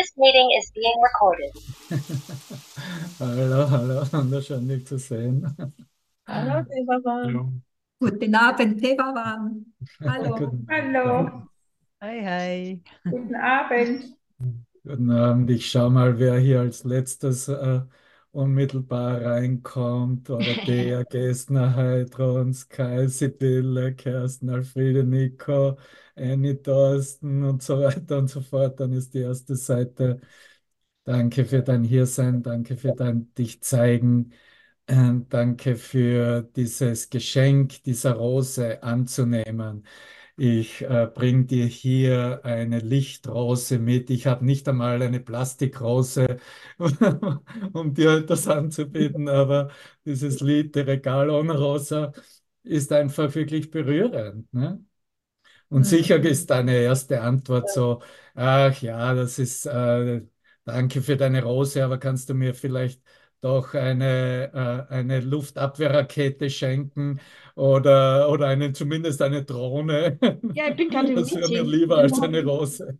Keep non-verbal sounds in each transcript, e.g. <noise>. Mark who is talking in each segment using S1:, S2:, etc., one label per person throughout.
S1: This meeting is being recorded.
S2: Hallo, hallo, wunderschön dich zu sehen.
S3: Hallo.
S2: Hallo.
S4: Guten Abend, Devavan. Hallo. <laughs>
S2: Guten,
S3: Hallo,
S5: Hi, hi.
S3: guten Abend.
S2: guten Abend. Ich schau mal, wer hier als letztes äh, unmittelbar reinkommt. Oder der, <laughs> Gessner, Heidrun, Sky, Sibylle, Kersten, Alfrede, Nico, Annie, Thorsten und so weiter und so fort. Dann ist die erste Seite. Danke für dein Hiersein, danke für dein Dich zeigen. Ähm, Danke für dieses Geschenk dieser Rose anzunehmen. Ich äh, bringe dir hier eine Lichtrose mit. Ich habe nicht einmal eine Plastikrose, <laughs> um dir das anzubieten, aber dieses Lied, der Regalon Rosa, ist einfach wirklich berührend. Ne? Und sicher ist deine erste Antwort so, ach ja, das ist, äh, danke für deine Rose, aber kannst du mir vielleicht doch eine, äh, eine Luftabwehrrakete schenken oder, oder eine, zumindest eine Drohne?
S3: Ja, ich bin gerade <laughs>
S2: Das wäre mir lieber als eine Rose.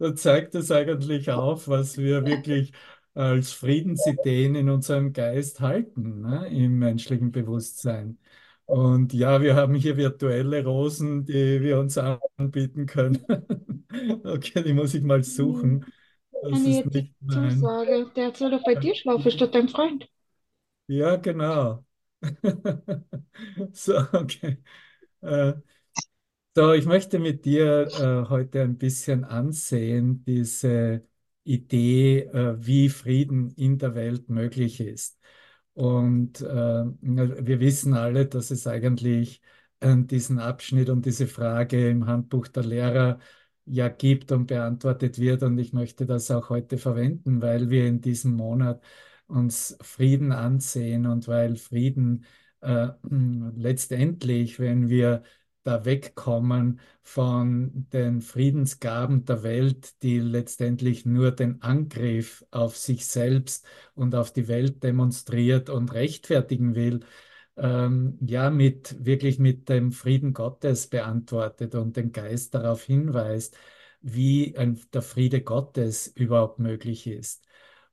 S2: Da zeigt es eigentlich auf, was wir wirklich als Friedensideen in unserem Geist halten, ne, im menschlichen Bewusstsein. Und ja, wir haben hier virtuelle Rosen, die wir uns anbieten können. <laughs> Okay, die muss ich mal suchen. Das
S3: Eine
S2: ist nicht mein.
S3: Zusage, der soll doch bei dir schlafen statt dein Freund.
S2: Ja, genau. <laughs> So, okay. Äh, So, ich möchte mit dir äh, heute ein bisschen ansehen, diese Idee, äh, wie Frieden in der Welt möglich ist. Und äh, wir wissen alle, dass es eigentlich äh, diesen Abschnitt und diese Frage im Handbuch der Lehrer ja gibt und beantwortet wird. Und ich möchte das auch heute verwenden, weil wir in diesem Monat uns Frieden ansehen und weil Frieden äh, <clears throat> letztendlich, wenn wir da wegkommen von den Friedensgaben der Welt, die letztendlich nur den Angriff auf sich selbst und auf die Welt demonstriert und rechtfertigen will, ähm, ja, mit wirklich mit dem Frieden Gottes beantwortet und den Geist darauf hinweist, wie ein, der Friede Gottes überhaupt möglich ist.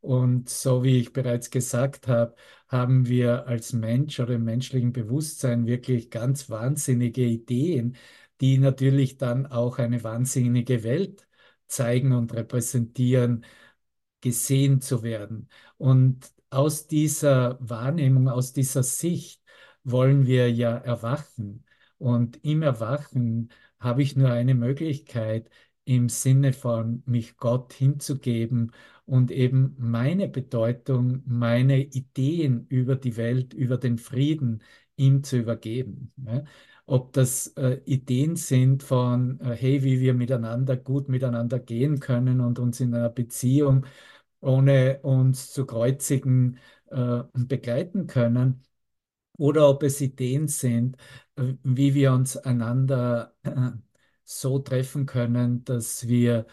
S2: Und so wie ich bereits gesagt habe, haben wir als Mensch oder im menschlichen Bewusstsein wirklich ganz wahnsinnige Ideen, die natürlich dann auch eine wahnsinnige Welt zeigen und repräsentieren, gesehen zu werden. Und aus dieser Wahrnehmung, aus dieser Sicht wollen wir ja erwachen. Und im Erwachen habe ich nur eine Möglichkeit, im Sinne von mich Gott hinzugeben und eben meine Bedeutung, meine Ideen über die Welt, über den Frieden ihm zu übergeben. Ob das äh, Ideen sind von, äh, hey, wie wir miteinander gut miteinander gehen können und uns in einer Beziehung ohne uns zu kreuzigen äh, begleiten können, oder ob es Ideen sind, äh, wie wir uns einander äh, so treffen können, dass wir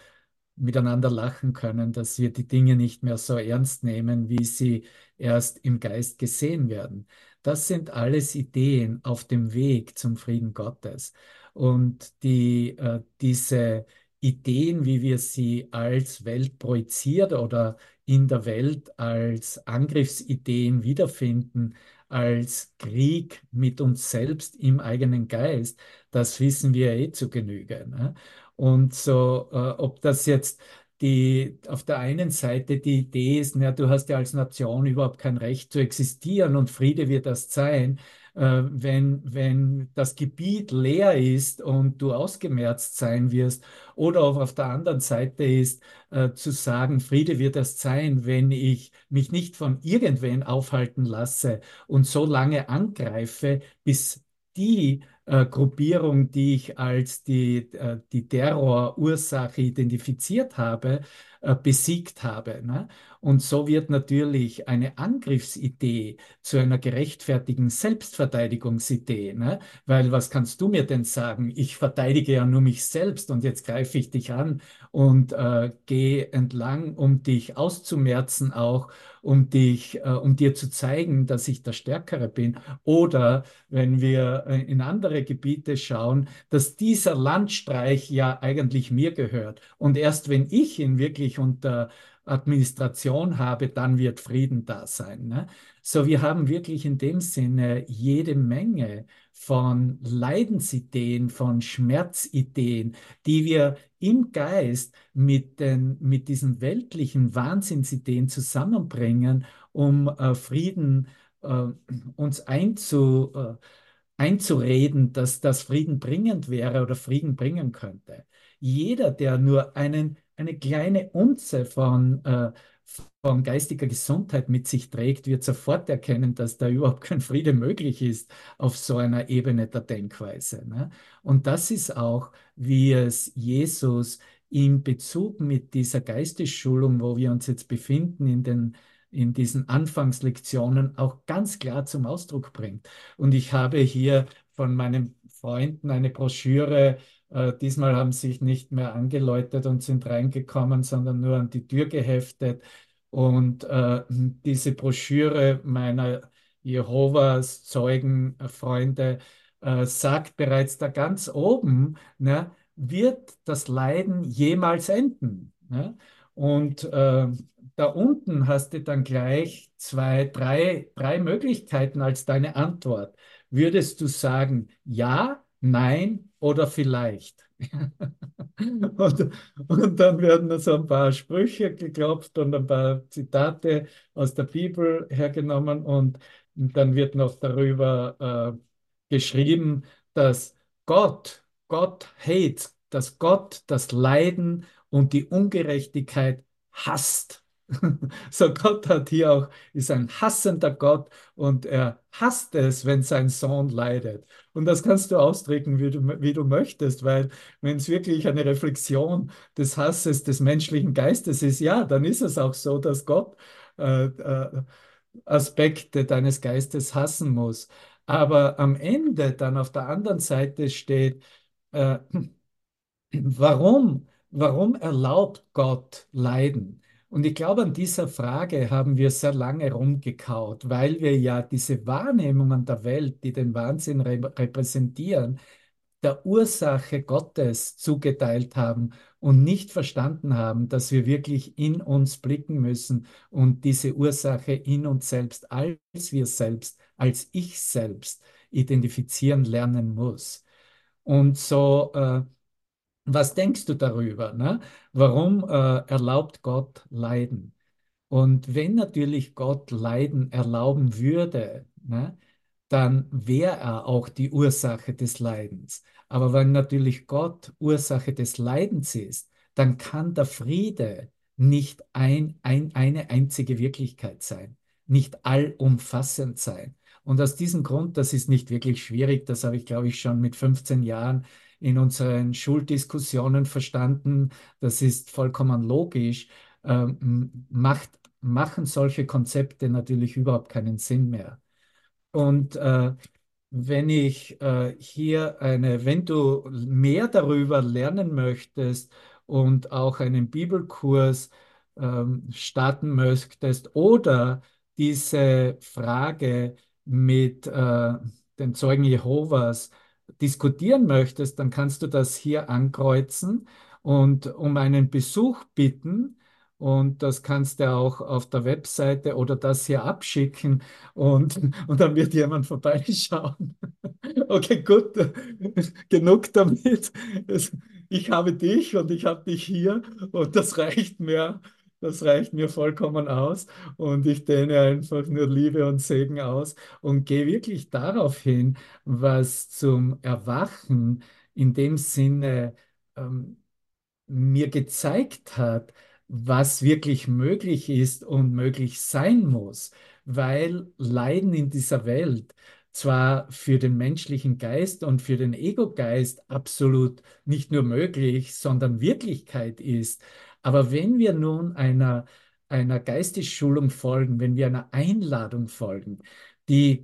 S2: miteinander lachen können, dass wir die Dinge nicht mehr so ernst nehmen, wie sie erst im Geist gesehen werden. Das sind alles Ideen auf dem Weg zum Frieden Gottes. Und die, äh, diese Ideen, wie wir sie als Welt projiziert oder in der Welt als Angriffsideen wiederfinden, als Krieg mit uns selbst im eigenen Geist, das wissen wir eh zu Genüge. Ne? Und so, äh, ob das jetzt die auf der einen Seite die Idee ist, na, du hast ja als Nation überhaupt kein Recht zu existieren und Friede wird das sein, wenn, wenn das Gebiet leer ist und du ausgemerzt sein wirst. Oder auch auf der anderen Seite ist äh, zu sagen, Friede wird erst sein, wenn ich mich nicht von irgendwen aufhalten lasse und so lange angreife, bis die äh, Gruppierung, die ich als die, äh, die Terrorursache identifiziert habe, äh, besiegt habe. Ne? Und so wird natürlich eine Angriffsidee zu einer gerechtfertigen Selbstverteidigungsidee. Ne? Weil was kannst du mir denn sagen? Ich verteidige ja nur mich selbst und jetzt greife ich dich an und äh, gehe entlang, um dich auszumerzen auch, um dich, äh, um dir zu zeigen, dass ich der Stärkere bin. Oder wenn wir äh, in andere Gebiete schauen, dass dieser Landstreich ja eigentlich mir gehört. Und erst wenn ich ihn wirklich unter Administration habe, dann wird Frieden da sein. Ne? So, wir haben wirklich in dem Sinne jede Menge von Leidensideen, von Schmerzideen, die wir im Geist mit, den, mit diesen weltlichen Wahnsinnsideen zusammenbringen, um äh, Frieden äh, uns einzu, äh, einzureden, dass das Frieden bringend wäre oder Frieden bringen könnte. Jeder, der nur einen eine kleine Unze von, äh, von geistiger Gesundheit mit sich trägt, wird sofort erkennen, dass da überhaupt kein Friede möglich ist auf so einer Ebene der Denkweise. Ne? Und das ist auch, wie es Jesus in Bezug mit dieser Geistesschulung, wo wir uns jetzt befinden, in den in diesen Anfangslektionen auch ganz klar zum Ausdruck bringt. Und ich habe hier von meinen Freunden eine Broschüre äh, diesmal haben sich nicht mehr angeläutet und sind reingekommen, sondern nur an die Tür geheftet. Und äh, diese Broschüre meiner Jehovas Zeugen, Freunde, äh, sagt bereits da ganz oben, ne, wird das Leiden jemals enden? Ne? Und äh, da unten hast du dann gleich zwei, drei, drei Möglichkeiten als deine Antwort. Würdest du sagen, ja, nein oder vielleicht. <laughs> und, und, dann werden so ein paar Sprüche geklopft und ein paar Zitate aus der Bibel hergenommen und, dann wird noch darüber äh, geschrieben, dass Gott, Gott hate, dass Gott das Leiden und die Ungerechtigkeit hasst. <laughs> So Gott hat hier auch, ist ein hassender Gott und er hasst es, wenn sein Sohn leidet. Und das kannst du ausdrücken, wie du, wie du möchtest, weil wenn es wirklich eine Reflexion des Hasses des menschlichen Geistes ist, ja, dann ist es auch so, dass Gott äh, äh, Aspekte deines Geistes hassen muss. Aber am Ende dann auf der anderen Seite steht, äh, <clears throat> warum, warum erlaubt Gott Leiden? Und ich glaube, an dieser Frage haben wir sehr lange rumgekaut, weil wir ja diese Wahrnehmungen der Welt, die den Wahnsinn repräsentieren, der Ursache Gottes zugeteilt haben und nicht verstanden haben, dass wir wirklich in uns blicken müssen und diese Ursache in uns selbst, als wir selbst, als ich selbst identifizieren lernen muss. Und so äh, was denkst du darüber? Ne? Warum äh, erlaubt Gott Leiden? Und wenn natürlich Gott Leiden erlauben würde, ne, dann wäre er auch die Ursache des Leidens. Aber wenn natürlich Gott Ursache des Leidens ist, dann kann der Friede nicht ein, ein, eine einzige Wirklichkeit sein, nicht allumfassend sein. Und aus diesem Grund, das ist nicht wirklich schwierig, das habe ich, glaube ich, schon mit 15 Jahren in unseren Schuldiskussionen verstanden, das ist vollkommen logisch, ähm, macht, machen solche Konzepte natürlich überhaupt keinen Sinn mehr. Und äh, wenn ich äh, hier eine, wenn du mehr darüber lernen möchtest und auch einen Bibelkurs ähm, starten möchtest oder diese Frage mit äh, den Zeugen Jehovas diskutieren möchtest, dann kannst du das hier ankreuzen und um einen Besuch bitten. Und das kannst du auch auf der Webseite oder das hier abschicken und, <laughs> und dann wird jemand vorbeischauen. <laughs> Okay, gut, <laughs> genug damit. Ich habe dich und ich habe dich hier und das reicht mir. Das reicht mir vollkommen aus und ich dehne einfach nur Liebe und Segen aus und gehe wirklich darauf hin, was zum Erwachen in dem Sinne ähm, mir gezeigt hat, was wirklich möglich ist und möglich sein muss, weil Leiden in dieser Welt zwar für den menschlichen Geist und für den Ego-Geist absolut nicht nur möglich, sondern Wirklichkeit ist. Aber wenn wir nun einer, einer Geistesschulung folgen, wenn wir einer Einladung folgen, die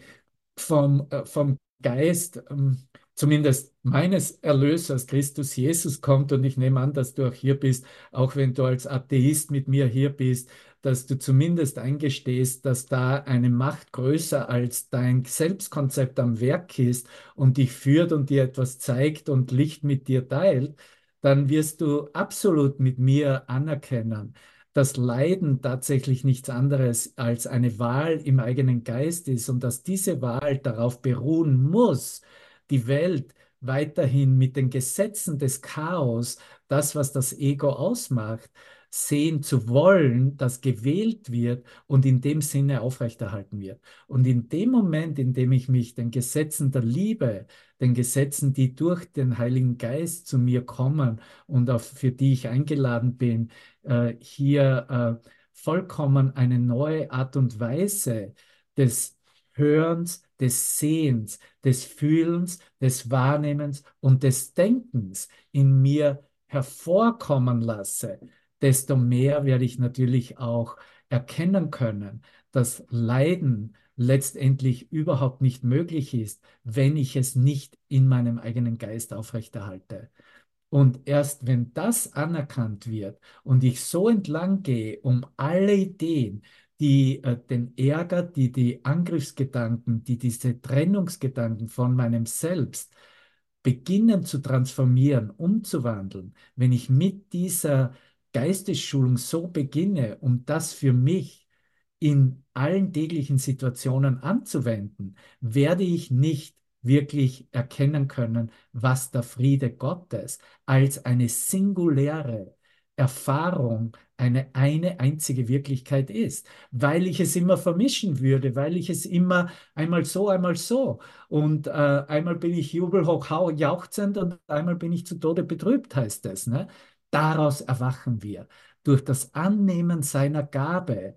S2: vom, äh, vom Geist, ähm, zumindest meines Erlösers Christus Jesus kommt, und ich nehme an, dass du auch hier bist, auch wenn du als Atheist mit mir hier bist, dass du zumindest eingestehst, dass da eine Macht größer als dein Selbstkonzept am Werk ist und dich führt und dir etwas zeigt und Licht mit dir teilt, dann wirst du absolut mit mir anerkennen, dass Leiden tatsächlich nichts anderes als eine Wahl im eigenen Geist ist und dass diese Wahl darauf beruhen muss, die Welt weiterhin mit den Gesetzen des Chaos, das, was das Ego ausmacht, sehen zu wollen, das gewählt wird und in dem Sinne aufrechterhalten wird. Und in dem Moment, in dem ich mich den Gesetzen der Liebe, den Gesetzen, die durch den Heiligen Geist zu mir kommen und auf, für die ich eingeladen bin, äh, hier äh, vollkommen eine neue Art und Weise des Hörens, des Sehens, des Fühlens, des Wahrnehmens und des Denkens in mir hervorkommen lasse, desto mehr werde ich natürlich auch erkennen können, dass Leiden letztendlich überhaupt nicht möglich ist, wenn ich es nicht in meinem eigenen Geist aufrechterhalte. Und erst wenn das anerkannt wird und ich so entlang gehe, um alle Ideen, die äh, den Ärger, die die Angriffsgedanken, die diese Trennungsgedanken von meinem Selbst beginnen zu transformieren, umzuwandeln, wenn ich mit dieser Geistesschulung so beginne, um das für mich in allen täglichen Situationen anzuwenden, werde ich nicht wirklich erkennen können, was der Friede Gottes als eine singuläre Erfahrung, eine eine einzige Wirklichkeit ist, weil ich es immer vermischen würde, weil ich es immer einmal so, einmal so und äh, einmal bin ich jubelhoch jauchzend und einmal bin ich zu Tode betrübt, heißt es. Ne? Daraus erwachen wir. Durch das Annehmen seiner Gabe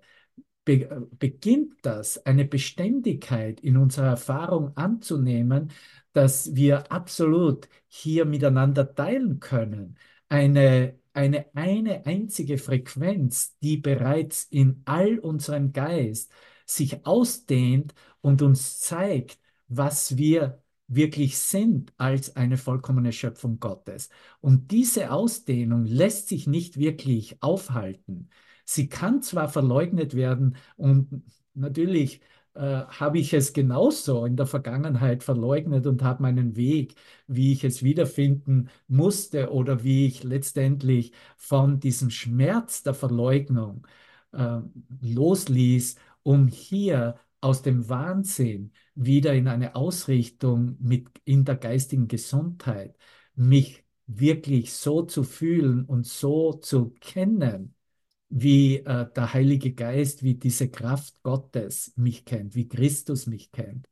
S2: be beginnt das, eine Beständigkeit in unserer Erfahrung anzunehmen, dass wir absolut hier miteinander teilen können. Eine, eine, eine einzige Frequenz, die bereits in all unserem Geist sich ausdehnt und uns zeigt, was wir wirklich sind als eine vollkommene Schöpfung Gottes. Und diese Ausdehnung lässt sich nicht wirklich aufhalten. Sie kann zwar verleugnet werden und natürlich äh, habe ich es genauso in der Vergangenheit verleugnet und habe meinen Weg, wie ich es wiederfinden musste oder wie ich letztendlich von diesem Schmerz der Verleugnung äh, losließ, um hier aus dem Wahnsinn wieder in eine Ausrichtung mit in der geistigen Gesundheit, mich wirklich so zu fühlen und so zu kennen, wie äh, der Heilige Geist, wie diese Kraft Gottes mich kennt, wie Christus mich kennt.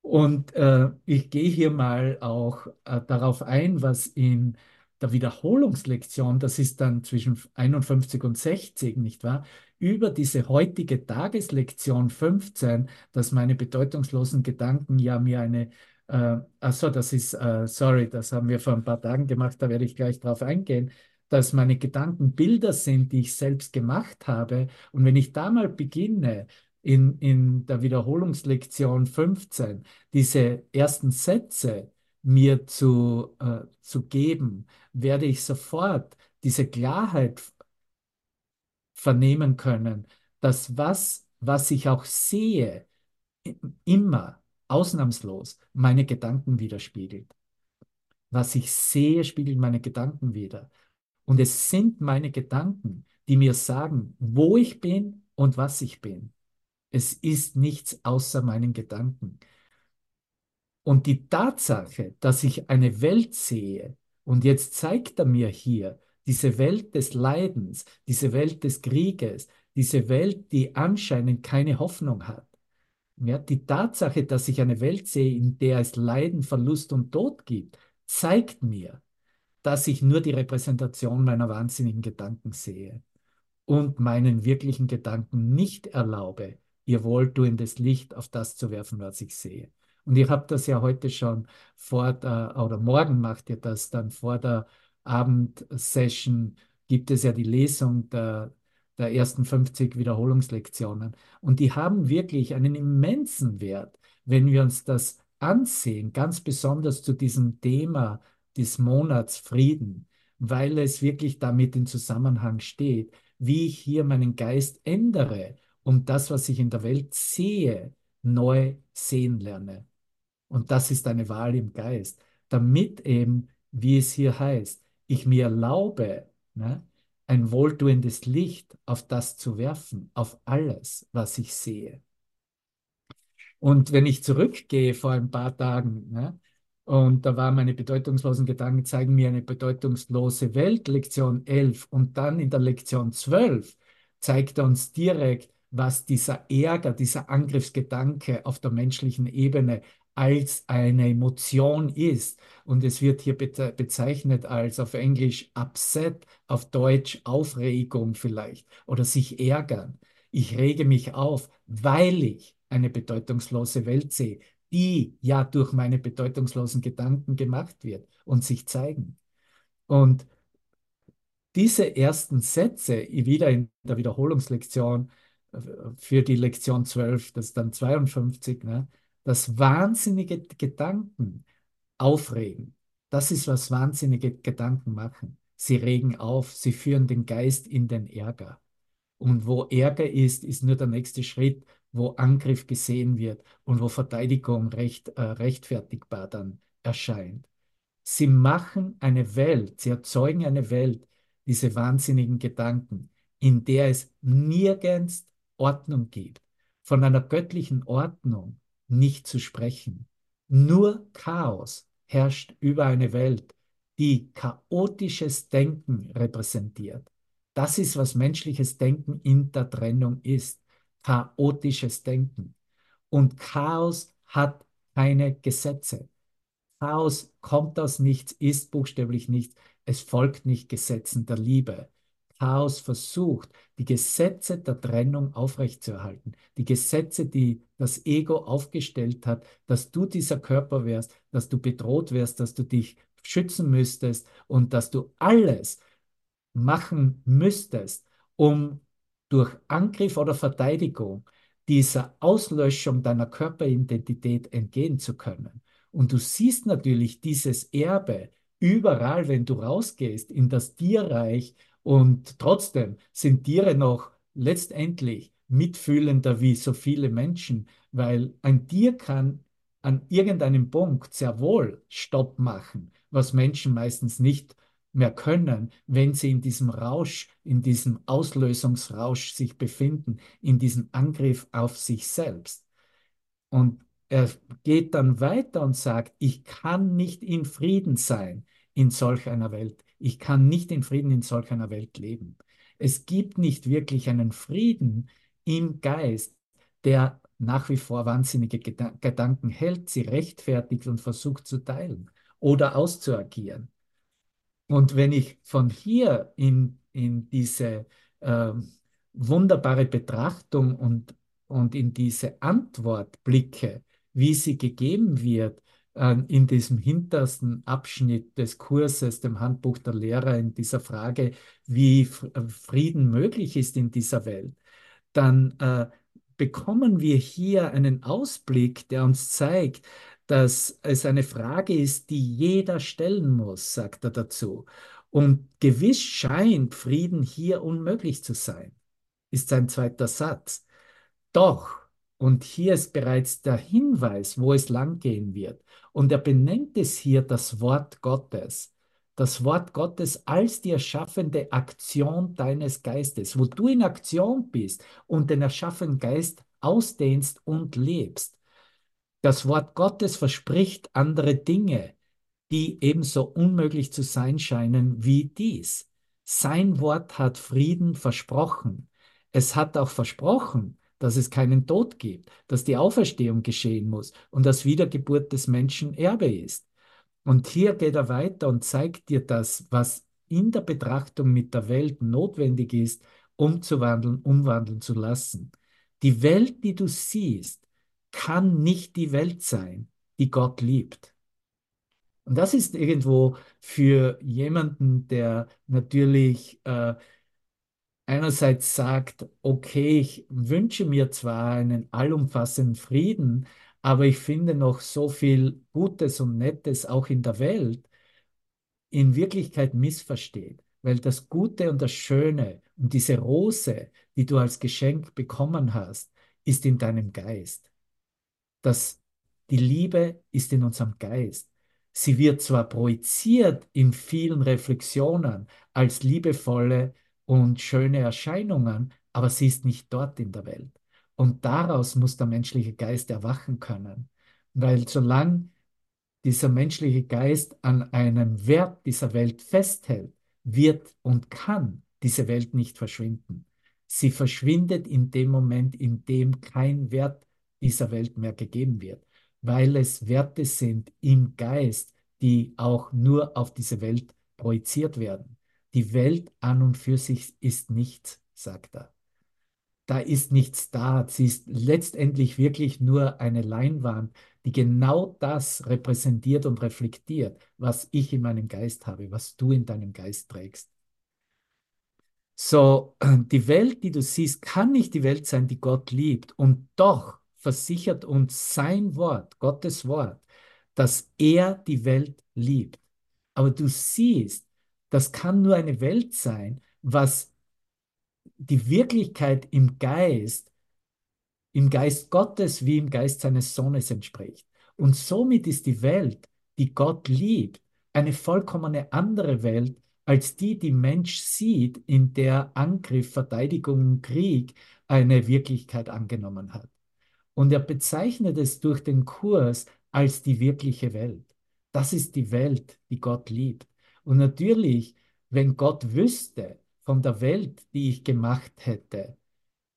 S2: Und äh, ich gehe hier mal auch äh, darauf ein, was in der Wiederholungslektion, das ist dann zwischen 51 und 60, nicht wahr? Über diese heutige Tageslektion 15, dass meine bedeutungslosen Gedanken ja mir eine, äh, achso, das ist, äh, sorry, das haben wir vor ein paar Tagen gemacht, da werde ich gleich drauf eingehen, dass meine Gedanken Bilder sind, die ich selbst gemacht habe. Und wenn ich da mal beginne, in, in der Wiederholungslektion 15, diese ersten Sätze mir zu, äh, zu geben, werde ich sofort diese Klarheit vernehmen können, dass was, was ich auch sehe, immer ausnahmslos meine Gedanken widerspiegelt. Was ich sehe, spiegelt meine Gedanken wider. Und es sind meine Gedanken, die mir sagen, wo ich bin und was ich bin. Es ist nichts außer meinen Gedanken. Und die Tatsache, dass ich eine Welt sehe, und jetzt zeigt er mir hier diese Welt des Leidens, diese Welt des Krieges, diese Welt, die anscheinend keine Hoffnung hat. Ja, die Tatsache, dass ich eine Welt sehe, in der es Leiden, Verlust und Tod gibt, zeigt mir, dass ich nur die Repräsentation meiner wahnsinnigen Gedanken sehe und meinen wirklichen Gedanken nicht erlaube, ihr wohltuendes Licht auf das zu werfen, was ich sehe. Und ihr habt das ja heute schon vor der, oder morgen macht ihr das dann vor der Abendsession, gibt es ja die Lesung der, der ersten 50 Wiederholungslektionen. Und die haben wirklich einen immensen Wert, wenn wir uns das ansehen, ganz besonders zu diesem Thema des Monats Frieden, weil es wirklich damit in Zusammenhang steht, wie ich hier meinen Geist ändere, um das, was ich in der Welt sehe, neu sehen lerne. Und das ist eine Wahl im Geist, damit eben, wie es hier heißt, ich mir erlaube, ne, ein wohltuendes Licht auf das zu werfen, auf alles, was ich sehe. Und wenn ich zurückgehe vor ein paar Tagen, ne, und da waren meine bedeutungslosen Gedanken, zeigen mir eine bedeutungslose Welt, Lektion 11. Und dann in der Lektion 12 zeigt er uns direkt, was dieser Ärger, dieser Angriffsgedanke auf der menschlichen Ebene als eine Emotion ist. Und es wird hier bezeichnet als auf Englisch upset, auf Deutsch Aufregung vielleicht oder sich ärgern. Ich rege mich auf, weil ich eine bedeutungslose Welt sehe, die ja durch meine bedeutungslosen Gedanken gemacht wird und sich zeigen. Und diese ersten Sätze, wieder in der Wiederholungslektion äh, für die Lektion 12, das ist dann 52, ne, dass wahnsinnige Gedanken aufregen. Das ist, was wahnsinnige Gedanken machen. Sie regen auf, sie führen den Geist in den Ärger. Und wo Ärger ist, ist nur der nächste Schritt, wo Angriff gesehen wird und wo Verteidigung recht, äh, rechtfertigbar dann erscheint. Sie machen eine Welt, sie erzeugen eine Welt, diese wahnsinnigen Gedanken, in der es nirgends Ordnung gibt. Von einer göttlichen Ordnung nicht zu sprechen. Nur Chaos herrscht über eine Welt, die chaotisches Denken repräsentiert. Das ist, was menschliches Denken in der Trennung ist chaotisches Denken. Und Chaos hat keine Gesetze. Chaos kommt aus nichts, ist buchstäblich nichts. Es folgt nicht Gesetzen der Liebe. Chaos versucht, die Gesetze der Trennung aufrechtzuerhalten. Die Gesetze, die das Ego aufgestellt hat, dass du dieser Körper wärst, dass du bedroht wärst, dass du dich schützen müsstest und dass du alles machen müsstest, um durch Angriff oder Verteidigung dieser Auslöschung deiner Körperidentität entgehen zu können. Und du siehst natürlich dieses Erbe überall, wenn du rausgehst in das Tierreich und trotzdem sind Tiere noch letztendlich mitfühlender wie so viele Menschen, weil ein Tier kann an irgendeinem Punkt sehr wohl Stopp machen, was Menschen meistens nicht mehr können, wenn sie in diesem Rausch, in diesem Auslösungsrausch sich befinden, in diesem Angriff auf sich selbst. Und er geht dann weiter und sagt, ich kann nicht in Frieden sein in solch einer Welt. Ich kann nicht in Frieden in solch einer Welt leben. Es gibt nicht wirklich einen Frieden im Geist, der nach wie vor wahnsinnige Gedanken hält, sie rechtfertigt und versucht zu teilen oder auszuagieren. Und wenn ich von hier in, in diese äh, wunderbare Betrachtung und, und in diese Antwort blicke, wie sie gegeben wird, in diesem hintersten Abschnitt des Kurses, dem Handbuch der Lehrer, in dieser Frage, wie äh, Frieden möglich ist in dieser Welt, dann äh, bekommen wir hier einen Ausblick, der uns zeigt, dass es eine Frage ist, die jeder stellen muss, sagt er dazu. Und gewiss scheint Frieden hier unmöglich zu sein, ist sein zweiter Satz. Doch, und hier ist bereits der Hinweis, wo es langgehen wird. Und er benennt es hier das Wort Gottes. Das Wort Gottes als die erschaffende Aktion deines Geistes, wo du in Aktion bist und den erschaffenen Geist ausdehnst und lebst. Das Wort Gottes verspricht andere Dinge, die ebenso unmöglich zu sein scheinen wie dies. Sein Wort hat Frieden versprochen. Es hat auch versprochen, dass es keinen Tod gibt, dass die Auferstehung geschehen muss und dass Wiedergeburt des Menschen Erbe ist. Und hier geht er weiter und zeigt dir das, was in der Betrachtung mit der Welt notwendig ist, umzuwandeln, umwandeln zu lassen. Die Welt, die du siehst, kann nicht die Welt sein, die Gott liebt. Und das ist irgendwo für jemanden, der natürlich äh, einerseits sagt, okay, ich wünsche mir zwar einen allumfassenden Frieden, aber ich finde noch so viel Gutes und Nettes auch in der Welt, in Wirklichkeit missversteht. Weil das Gute und das Schöne und diese Rose, die du als Geschenk bekommen hast, ist in deinem Geist. Das, die Liebe ist in unserem Geist. Sie wird zwar projiziert in vielen Reflexionen als liebevolle und schöne Erscheinungen, aber sie ist nicht dort in der Welt. Und daraus muss der menschliche Geist erwachen können. Weil solange dieser menschliche Geist an einem Wert dieser Welt festhält, wird und kann diese Welt nicht verschwinden. Sie verschwindet in dem Moment, in dem kein Wert dieser Welt mehr gegeben wird, weil es Werte sind im Geist, die auch nur auf diese Welt projiziert werden. Die Welt an und für sich ist nichts, sagt er. Da ist nichts da. Sie ist letztendlich wirklich nur eine Leinwand, die genau das repräsentiert und reflektiert, was ich in meinem Geist habe, was du in deinem Geist trägst. So, <clears throat> die Welt, die du siehst, kann nicht die Welt sein, die Gott liebt. Und doch versichert uns sein Wort, Gottes Wort, dass er die Welt liebt. Aber du siehst, das kann nur eine Welt sein, was die Wirklichkeit im Geist, im Geist Gottes wie im Geist seines Sohnes entspricht. Und somit ist die Welt, die Gott liebt, eine vollkommene andere Welt als die, die Mensch sieht, in der Angriff, Verteidigung und Krieg eine Wirklichkeit angenommen hat. Und er bezeichnet es durch den Kurs als die wirkliche Welt. Das ist die Welt, die Gott liebt. Und natürlich, wenn Gott wüsste von der Welt, die ich gemacht hätte,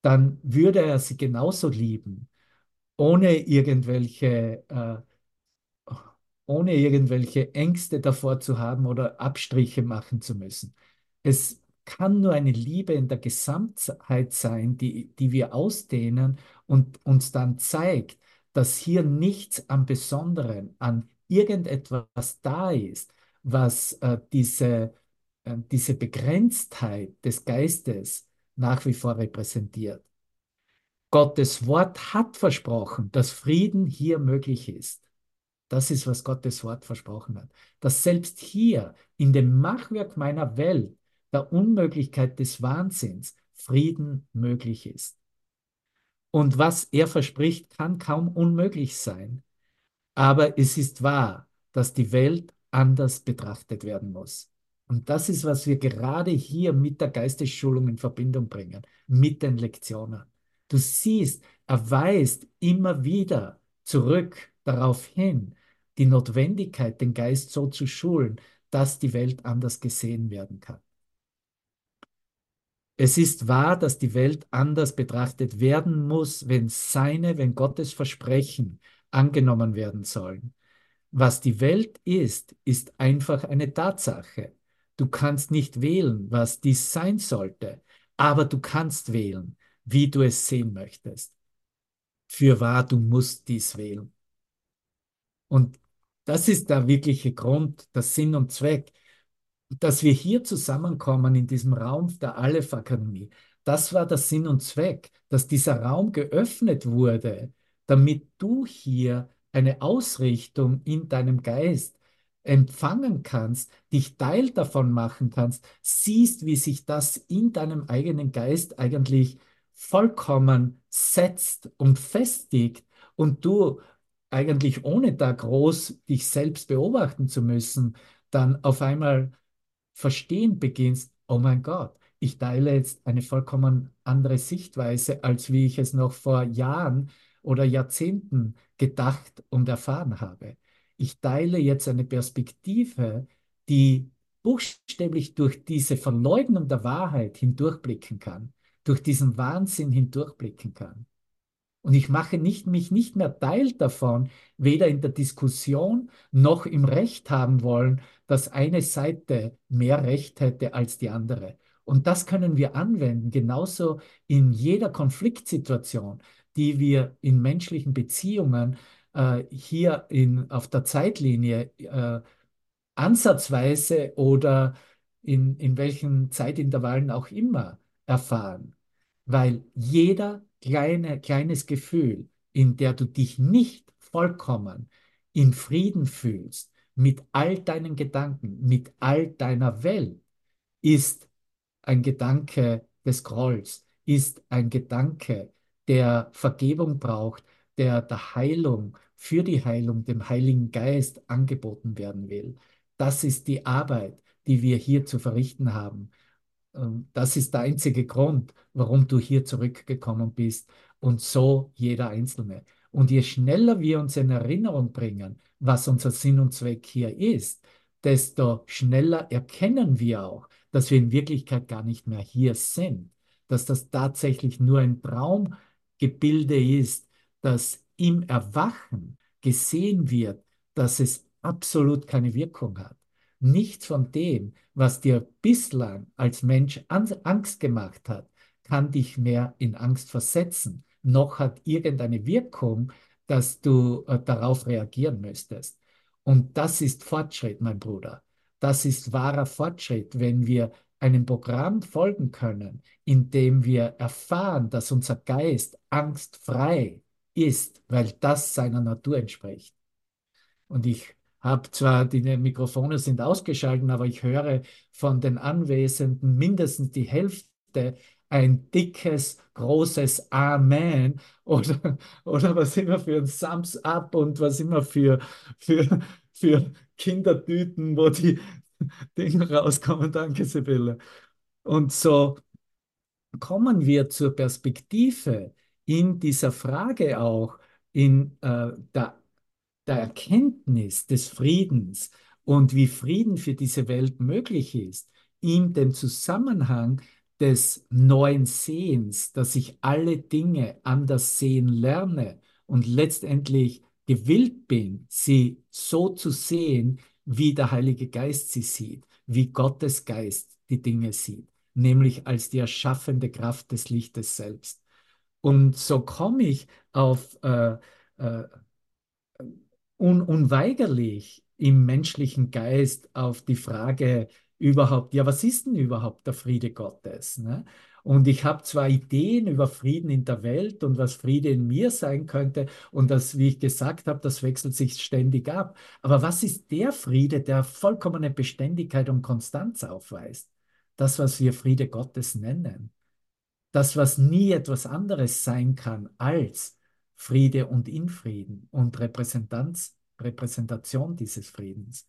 S2: dann würde er sie genauso lieben, ohne irgendwelche, äh, ohne irgendwelche Ängste davor zu haben oder Abstriche machen zu müssen. Es kann nur eine Liebe in der Gesamtheit sein, die, die wir ausdehnen und uns dann zeigt, dass hier nichts am Besonderen, an irgendetwas da ist, was äh, diese, äh, diese Begrenztheit des Geistes nach wie vor repräsentiert. Gottes Wort hat versprochen, dass Frieden hier möglich ist. Das ist, was Gottes Wort versprochen hat. Dass selbst hier in dem Machwerk meiner Welt, der Unmöglichkeit des Wahnsinns, Frieden möglich ist. Und was er verspricht, kann kaum unmöglich sein. Aber es ist wahr, dass die Welt anders betrachtet werden muss. Und das ist, was wir gerade hier mit der Geistesschulung in Verbindung bringen, mit den Lektionen. Du siehst, er weist immer wieder zurück darauf hin, die Notwendigkeit, den Geist so zu schulen, dass die Welt anders gesehen werden kann. Es ist wahr, dass die Welt anders betrachtet werden muss, wenn seine, wenn Gottes Versprechen angenommen werden sollen. Was die Welt ist, ist einfach eine Tatsache. Du kannst nicht wählen, was dies sein sollte, aber du kannst wählen, wie du es sehen möchtest. Für wahr, du musst dies wählen. Und das ist der wirkliche Grund, der Sinn und Zweck dass wir hier zusammenkommen in diesem Raum der Aleph Akademie, das war der Sinn und Zweck, dass dieser Raum geöffnet wurde, damit du hier eine Ausrichtung in deinem Geist empfangen kannst, dich Teil davon machen kannst, siehst, wie sich das in deinem eigenen Geist eigentlich vollkommen setzt und festigt und du eigentlich ohne da groß dich selbst beobachten zu müssen, dann auf einmal verstehen beginnst, oh mein Gott, ich teile jetzt eine vollkommen andere Sichtweise, als wie ich es noch vor Jahren oder Jahrzehnten gedacht und erfahren habe. Ich teile jetzt eine Perspektive, die buchstäblich durch diese Verleugnung der Wahrheit hindurchblicken kann, durch diesen Wahnsinn hindurchblicken kann. Und ich mache nicht, mich nicht mehr Teil davon, weder in der Diskussion noch im Recht haben wollen, dass eine Seite mehr Recht hätte als die andere. Und das können wir anwenden, genauso in jeder Konfliktsituation, die wir in menschlichen Beziehungen äh, hier in, auf der Zeitlinie äh, ansatzweise oder in, in welchen Zeitintervallen auch immer erfahren. Weil jeder kleine, kleines Gefühl, in der du dich nicht vollkommen in Frieden fühlst, mit all deinen Gedanken, mit all deiner Welt, ist ein Gedanke des Grolls, ist ein Gedanke, der Vergebung braucht, der der Heilung, für die Heilung dem Heiligen Geist angeboten werden will. Das ist die Arbeit, die wir hier zu verrichten haben. Ähm, das ist der einzige Grund, warum du hier zurückgekommen bist und so jeder Einzelne. Und je schneller wir uns in Erinnerung bringen, was unser Sinn und Zweck hier ist, desto schneller erkennen wir auch, dass wir in Wirklichkeit gar nicht mehr hier sind, dass das tatsächlich nur ein Traumgebilde ist, das im Erwachen gesehen wird, dass es absolut keine Wirkung hat. Nichts von dem, was dir bislang als Mensch Angst gemacht hat, kann dich mehr in Angst versetzen, noch hat irgendeine Wirkung, dass du äh, darauf reagieren müsstest. Und das ist Fortschritt, mein Bruder. Das ist wahrer Fortschritt, wenn wir einem Programm folgen können, in dem wir erfahren, dass unser Geist angstfrei ist, weil das seiner Natur entspricht. Und ich habe zwar, die Mikrofone sind ausgeschaltet, aber ich höre von den Anwesenden mindestens die Hälfte ein dickes, großes Amen <laughs> oder, oder was immer für ein Thumbs Up und was immer für, für, für Kindertüten, wo die <laughs> Dinge rauskommen. Danke, Sibylle. Und so kommen wir zur Perspektive in dieser Frage auch, in äh, der der Erkenntnis des Friedens und wie Frieden für diese Welt möglich ist, in dem Zusammenhang des neuen Sehens, dass ich alle Dinge anders sehen lerne und letztendlich gewillt bin, sie so zu sehen, wie der Heilige Geist sie sieht, wie Gottes Geist die Dinge sieht, nämlich als die erschaffende Kraft des Lichtes selbst. Und so komme ich auf äh, äh, un unweigerlich im menschlichen Geist auf die Frage überhaupt, ja, was ist denn überhaupt der Friede Gottes? Ne? Und ich habe zwar Ideen über Frieden in der Welt und was Friede in mir sein könnte, und das, wie ich gesagt habe, das wechselt sich ständig ab. Aber was ist der Friede, der vollkommene Beständigkeit und Konstanz aufweist? Das, was wir Friede Gottes nennen. Das, was nie etwas anderes sein kann als Friede und in Frieden und Repräsentanz, Repräsentation dieses Friedens.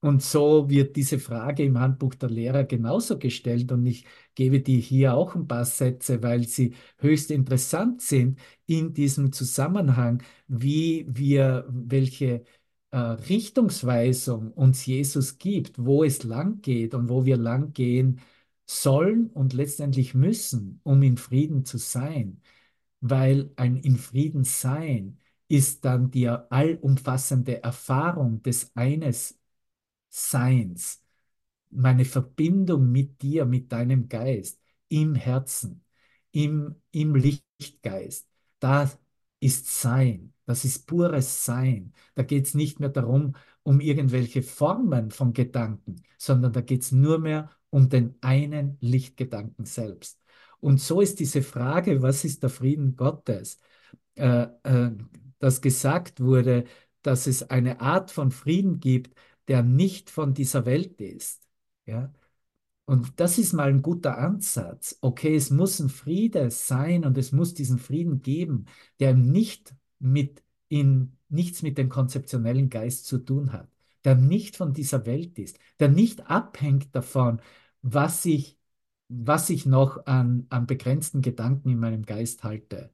S2: Und so wird diese Frage im Handbuch der Lehrer genauso gestellt. Und ich gebe dir hier auch ein paar Sätze, weil sie höchst interessant sind in diesem Zusammenhang, wie wir, welche äh, Richtungsweisung uns Jesus gibt, wo es lang geht und wo wir lang gehen sollen und letztendlich müssen, um in Frieden zu sein. Weil ein in Frieden sein ist dann die allumfassende Erfahrung des eines Seins, meine Verbindung mit dir, mit deinem Geist im Herzen, im, im Lichtgeist. Da ist Sein, das ist pures Sein. Da geht es nicht mehr darum, um irgendwelche Formen von Gedanken, sondern da geht es nur mehr um den einen Lichtgedanken selbst. Und so ist diese Frage, was ist der Frieden Gottes, äh, äh, dass gesagt wurde, dass es eine Art von Frieden gibt, der nicht von dieser Welt ist. Ja? Und das ist mal ein guter Ansatz. Okay, es muss ein Friede sein und es muss diesen Frieden geben, der nicht mit in nichts mit dem konzeptionellen Geist zu tun hat, der nicht von dieser Welt ist, der nicht abhängt davon, was ich was ich noch an, an begrenzten Gedanken in meinem Geist halte.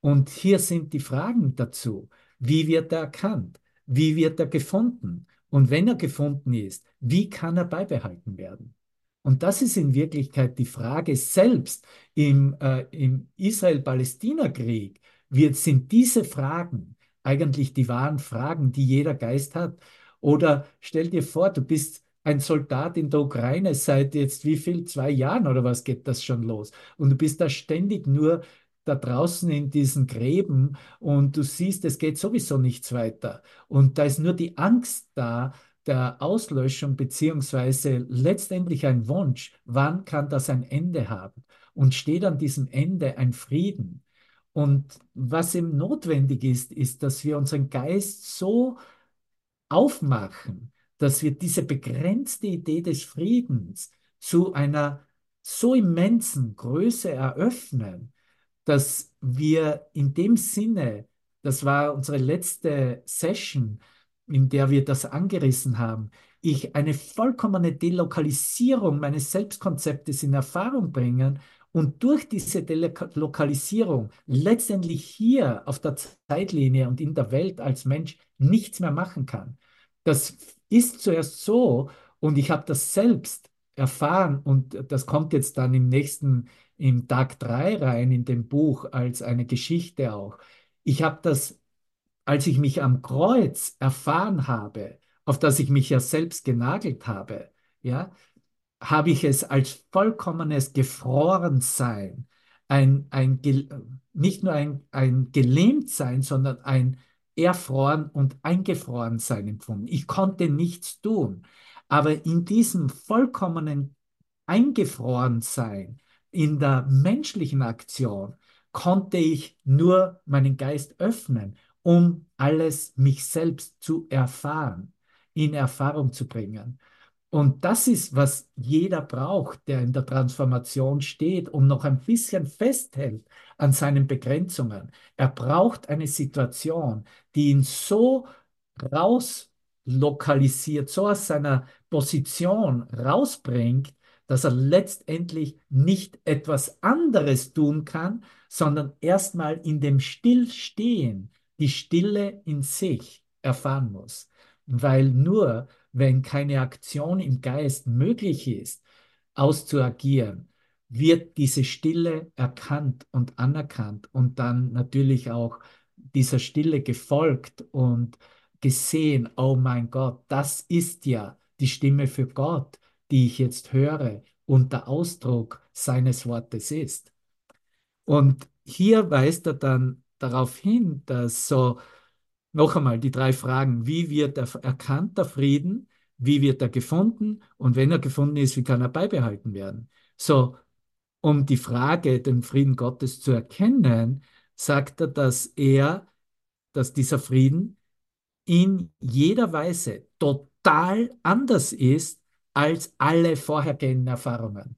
S2: Und hier sind die Fragen dazu. Wie wird er erkannt? Wie wird er gefunden? Und wenn er gefunden ist, wie kann er beibehalten werden? Und das ist in Wirklichkeit die Frage selbst im, äh, im Israel-Palästina-Krieg. Sind diese Fragen eigentlich die wahren Fragen, die jeder Geist hat? Oder stell dir vor, du bist ein Soldat in der Ukraine seit jetzt wie viel, zwei Jahren oder was geht das schon los? Und du bist da ständig nur da draußen in diesen Gräben und du siehst, es geht sowieso nichts weiter. Und da ist nur die Angst da der Auslöschung beziehungsweise letztendlich ein Wunsch, wann kann das ein Ende haben? Und steht an diesem Ende ein Frieden? Und was eben notwendig ist, ist, dass wir unseren Geist so aufmachen, dass wir diese begrenzte Idee des Friedens zu einer so immensen Größe eröffnen, dass wir in dem Sinne, das war unsere letzte Session, in der wir das angerissen haben, ich eine vollkommene Delokalisierung meines Selbstkonzeptes in Erfahrung bringen und durch diese Delokalisierung letztendlich hier auf der Zeitlinie und in der Welt als Mensch nichts mehr machen kann. Das ist zuerst so und ich habe das selbst erfahren und das kommt jetzt dann im nächsten, im Tag 3 rein in dem Buch als eine Geschichte auch. Ich habe das, als ich mich am Kreuz erfahren habe, auf das ich mich ja selbst genagelt habe, ja, habe ich es als vollkommenes Gefrorensein, ein, ein, nicht nur ein, ein Gelähmtsein, sondern ein erfroren und eingefroren sein empfunden. Ich konnte nichts tun. Aber in diesem vollkommenen Eingefrorensein, in der menschlichen Aktion, konnte ich nur meinen Geist öffnen, um alles mich selbst zu erfahren, in Erfahrung zu bringen. Und das ist, was jeder braucht, der in der Transformation steht und noch ein bisschen festhält an seinen Begrenzungen. Er braucht eine Situation, die ihn so rauslokalisiert, so aus seiner Position rausbringt, dass er letztendlich nicht etwas anderes tun kann, sondern erstmal in dem Stillstehen die Stille in sich erfahren muss. Weil nur wenn keine Aktion im Geist möglich ist, auszuagieren, wird diese Stille erkannt und anerkannt und dann natürlich auch dieser Stille gefolgt und gesehen, oh mein Gott, das ist ja die Stimme für Gott, die ich jetzt höre und der Ausdruck seines Wortes ist. Und hier weist er dann darauf hin, dass so noch einmal die drei Fragen, wie wird er erkannt, der Frieden, wie wird er gefunden und wenn er gefunden ist, wie kann er beibehalten werden? So, um die Frage, den Frieden Gottes zu erkennen, sagt er, dass er, dass dieser Frieden in jeder Weise total anders ist als alle vorhergehenden Erfahrungen.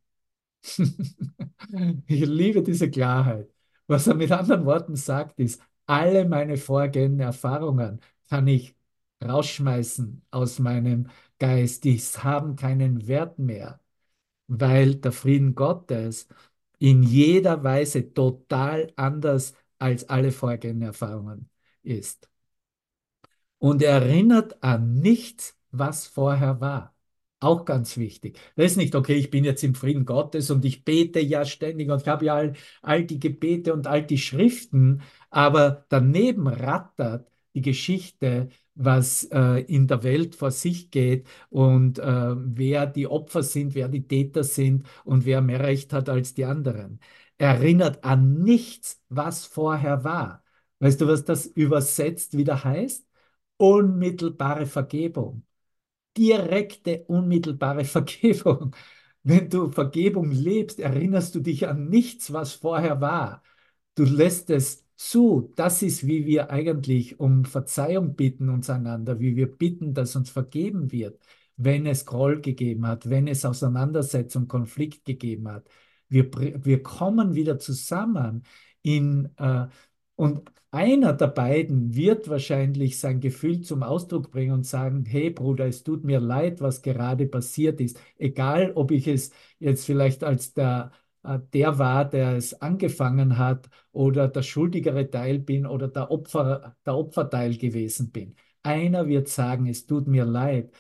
S2: <laughs> ich liebe diese Klarheit. Was er mit anderen Worten sagt, ist, alle meine vorgehenden Erfahrungen kann ich rausschmeißen aus meinem Geist. Die haben keinen Wert mehr, weil der Frieden Gottes in jeder Weise total anders als alle vorgehenden Erfahrungen ist. Und erinnert an nichts, was vorher war. Auch ganz wichtig. Das ist nicht, okay, ich bin jetzt im Frieden Gottes und ich bete ja ständig und ich habe ja all, all die Gebete und all die Schriften, aber daneben rattert die Geschichte, was äh, in der Welt vor sich geht und äh, wer die Opfer sind, wer die Täter sind und wer mehr Recht hat als die anderen. Erinnert an nichts, was vorher war. Weißt du, was das übersetzt wieder heißt? Unmittelbare Vergebung direkte, unmittelbare Vergebung. Wenn du Vergebung lebst, erinnerst du dich an nichts, was vorher war. Du lässt es zu. Das ist, wie wir eigentlich um Verzeihung bitten uns einander, wie wir bitten, dass uns vergeben wird, wenn es Groll gegeben hat, wenn es Auseinandersetzung, Konflikt gegeben hat. Wir, wir kommen wieder zusammen in, äh, und einer der beiden wird wahrscheinlich sein Gefühl zum Ausdruck bringen und sagen, hey Bruder, es tut mir leid, was gerade passiert ist. Egal, ob ich es jetzt vielleicht als der, äh, der war, der es angefangen hat oder der schuldigere Teil bin oder der, Opfer, der Opferteil gewesen bin. Einer wird sagen, es tut mir leid.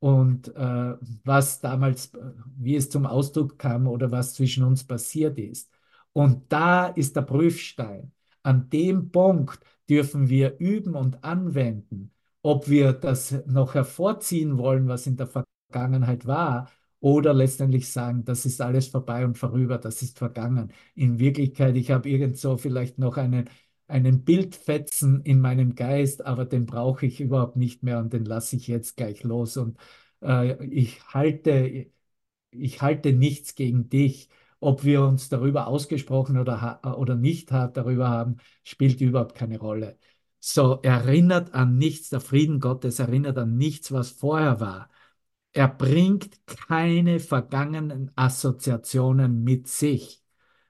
S2: Und äh, was damals, wie es zum Ausdruck kam oder was zwischen uns passiert ist. Und da ist der Prüfstein an dem Punkt dürfen wir üben und anwenden, ob wir das noch hervorziehen wollen, was in der Vergangenheit war oder letztendlich sagen, das ist alles vorbei und vorüber, das ist vergangen. In Wirklichkeit, ich habe irgend so vielleicht noch einen, einen Bildfetzen in meinem Geist, aber den brauche ich überhaupt nicht mehr und den lasse ich jetzt gleich los. Und äh, ich halte, ich halte nichts gegen dich. Ob wir uns darüber ausgesprochen oder, oder nicht darüber haben, spielt überhaupt keine Rolle. So erinnert an nichts, der Frieden Gottes erinnert an nichts, was vorher war. Er bringt keine vergangenen Assoziationen mit sich.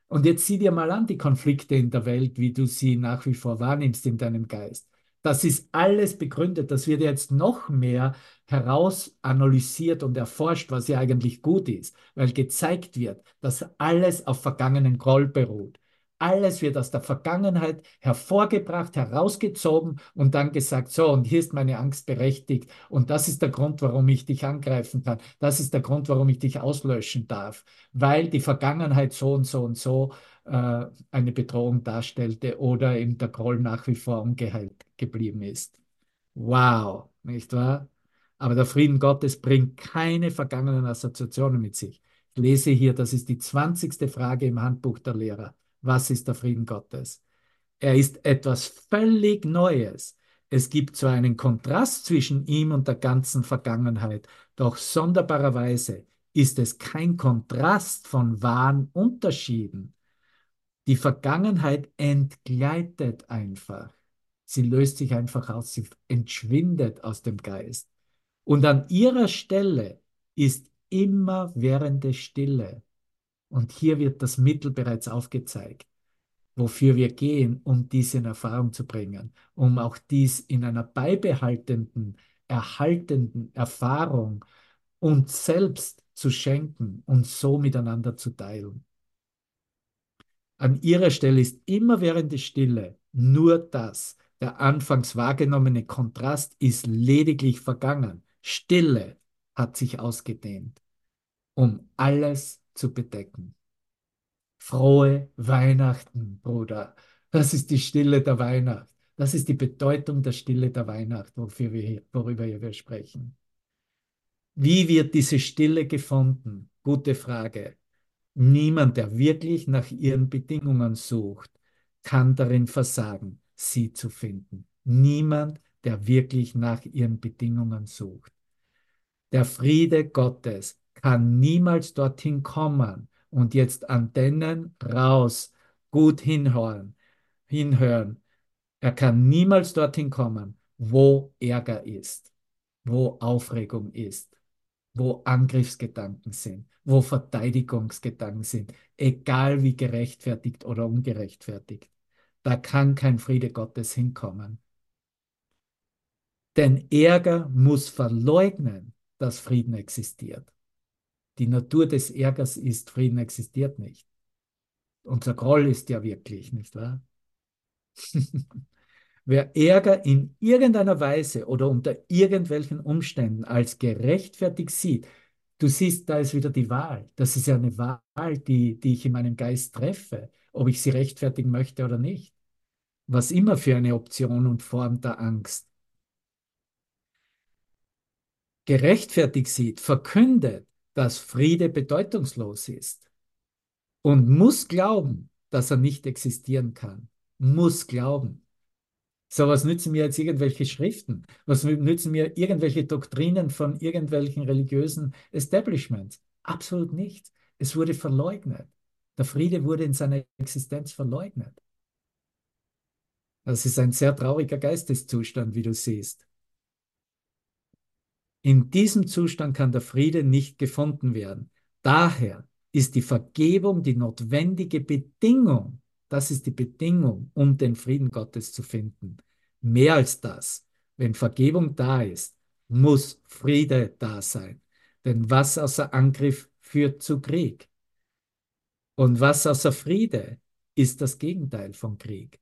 S2: Und jetzt sieh dir mal an die Konflikte in der Welt, wie du sie nach wie vor wahrnimmst in deinem Geist. Das ist alles begründet. Das wird jetzt noch mehr herausanalysiert und erforscht, was ja eigentlich gut ist, weil gezeigt wird, dass alles auf vergangenen Groll beruht. Alles wird aus der Vergangenheit hervorgebracht, herausgezogen und dann gesagt, so, und hier ist meine Angst berechtigt und das ist der Grund, warum ich dich angreifen kann. Das ist der Grund, warum ich dich auslöschen darf, weil die Vergangenheit so und so und so äh, eine Bedrohung darstellte oder eben der Groll nach wie vor ungeheilt geblieben ist. Wow, nicht wahr? Aber der Frieden Gottes bringt keine vergangenen Assoziationen mit sich. Ich lese hier, das ist die 20. Frage im Handbuch der Lehrer. Was ist der Frieden Gottes? Er ist etwas völlig Neues. Es gibt zwar einen Kontrast zwischen ihm und der ganzen Vergangenheit, doch sonderbarerweise ist es kein Kontrast von wahren Unterschieden. Die Vergangenheit entgleitet einfach. Sie löst sich einfach aus, sie entschwindet aus dem Geist. Und an ihrer Stelle ist immer währende Stille. Und hier wird das Mittel bereits aufgezeigt, wofür wir gehen, um dies in Erfahrung zu bringen, um auch dies in einer beibehaltenden, erhaltenden Erfahrung uns selbst zu schenken und so miteinander zu teilen. An ihrer Stelle ist immer während der Stille nur das. Der anfangs wahrgenommene Kontrast ist lediglich vergangen. Stille hat sich ausgedehnt, um alles zu bedecken. Frohe Weihnachten, Bruder. Das ist die Stille der Weihnacht. Das ist die Bedeutung der Stille der Weihnacht, wofür wir hier, worüber wir sprechen. Wie wird diese Stille gefunden? Gute Frage. Niemand, der wirklich nach ihren Bedingungen sucht, kann darin versagen, sie zu finden. Niemand, der wirklich nach ihren Bedingungen sucht. Der Friede Gottes kann niemals dorthin kommen und jetzt Antennen raus, gut hinhören, hinhören. Er kann niemals dorthin kommen, wo Ärger ist, wo Aufregung ist, wo Angriffsgedanken sind, wo Verteidigungsgedanken sind, egal wie gerechtfertigt oder ungerechtfertigt. Da kann kein Friede Gottes hinkommen. Denn Ärger muss verleugnen, dass Frieden existiert. Die Natur des Ärgers ist, Frieden existiert nicht. Unser Groll ist ja wirklich, nicht wahr? <laughs> Wer Ärger in irgendeiner Weise oder unter irgendwelchen Umständen als gerechtfertigt sieht, du siehst, da ist wieder die Wahl. Das ist ja eine Wahl, die, die ich in meinem Geist treffe, ob ich sie rechtfertigen möchte oder nicht. Was immer für eine Option und Form der Angst. Gerechtfertigt sieht, verkündet, dass Friede bedeutungslos ist und muss glauben, dass er nicht existieren kann. Muss glauben. So, was nützen mir jetzt irgendwelche Schriften? Was nützen mir irgendwelche Doktrinen von irgendwelchen religiösen Establishments? Absolut nichts. Es wurde verleugnet. Der Friede wurde in seiner Existenz verleugnet. Das ist ein sehr trauriger Geisteszustand, wie du siehst. In diesem Zustand kann der Friede nicht gefunden werden. Daher ist die Vergebung die notwendige Bedingung, das ist die Bedingung, um den Frieden Gottes zu finden. Mehr als das, wenn Vergebung da ist, muss Friede da sein. Denn was außer Angriff führt zu Krieg? Und was außer Friede ist das Gegenteil von Krieg.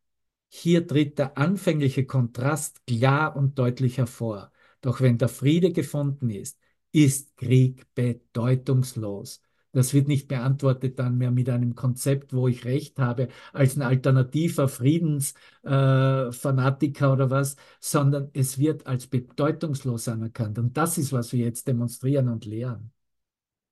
S2: Hier tritt der anfängliche Kontrast klar und deutlich hervor. Doch wenn der Friede gefunden ist, ist Krieg bedeutungslos. Das wird nicht beantwortet dann mehr mit einem Konzept, wo ich Recht habe, als ein alternativer Friedensfanatiker äh, oder was, sondern es wird als bedeutungslos anerkannt. Und das ist, was wir jetzt demonstrieren und lehren.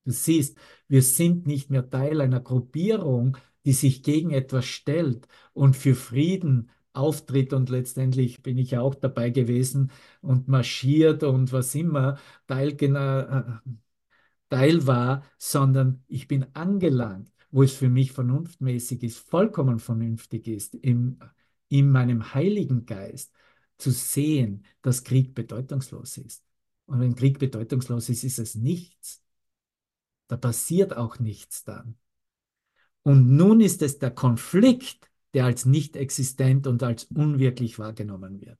S2: Du siehst, wir sind nicht mehr Teil einer Gruppierung, die sich gegen etwas stellt und für Frieden auftritt und letztendlich bin ich auch dabei gewesen und marschiert und was immer, Teil, äh, Teil war, sondern ich bin angelangt, wo es für mich vernunftmäßig ist, vollkommen vernünftig ist, im, in meinem Heiligen Geist zu sehen, dass Krieg bedeutungslos ist. Und wenn Krieg bedeutungslos ist, ist es nichts. Da passiert auch nichts dann. Und nun ist es der Konflikt, der als nicht existent und als unwirklich wahrgenommen wird.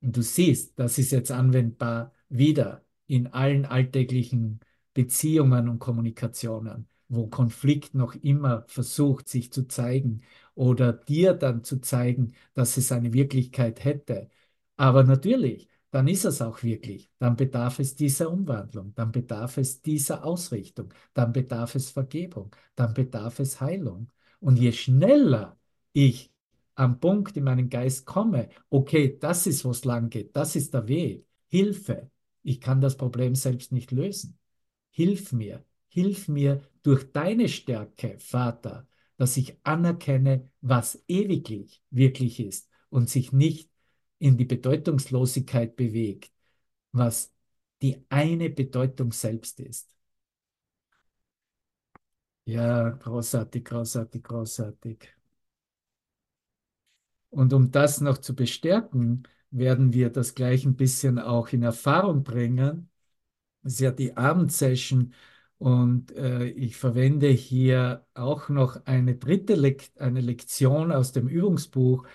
S2: Und du siehst, das ist jetzt anwendbar wieder in allen alltäglichen Beziehungen und Kommunikationen, wo Konflikt noch immer versucht, sich zu zeigen oder dir dann zu zeigen, dass es eine Wirklichkeit hätte. Aber natürlich, dann ist es auch wirklich. Dann bedarf es dieser Umwandlung, dann bedarf es dieser Ausrichtung, dann bedarf es Vergebung, dann bedarf es Heilung. Und je schneller ich am Punkt in meinen Geist komme, okay, das ist, wo es lang geht, das ist der Weg, Hilfe, ich kann das Problem selbst nicht lösen. Hilf mir, hilf mir durch deine Stärke, Vater, dass ich anerkenne, was ewiglich wirklich ist und sich nicht in die Bedeutungslosigkeit bewegt, was die eine Bedeutung selbst ist. Ja, großartig, großartig, großartig. Und um das noch zu bestärken, werden wir das gleich ein bisschen auch in Erfahrung bringen. Das ist ja die Abendsession und äh, ich verwende hier auch noch eine dritte Lekt eine Lektion aus dem Übungsbuch,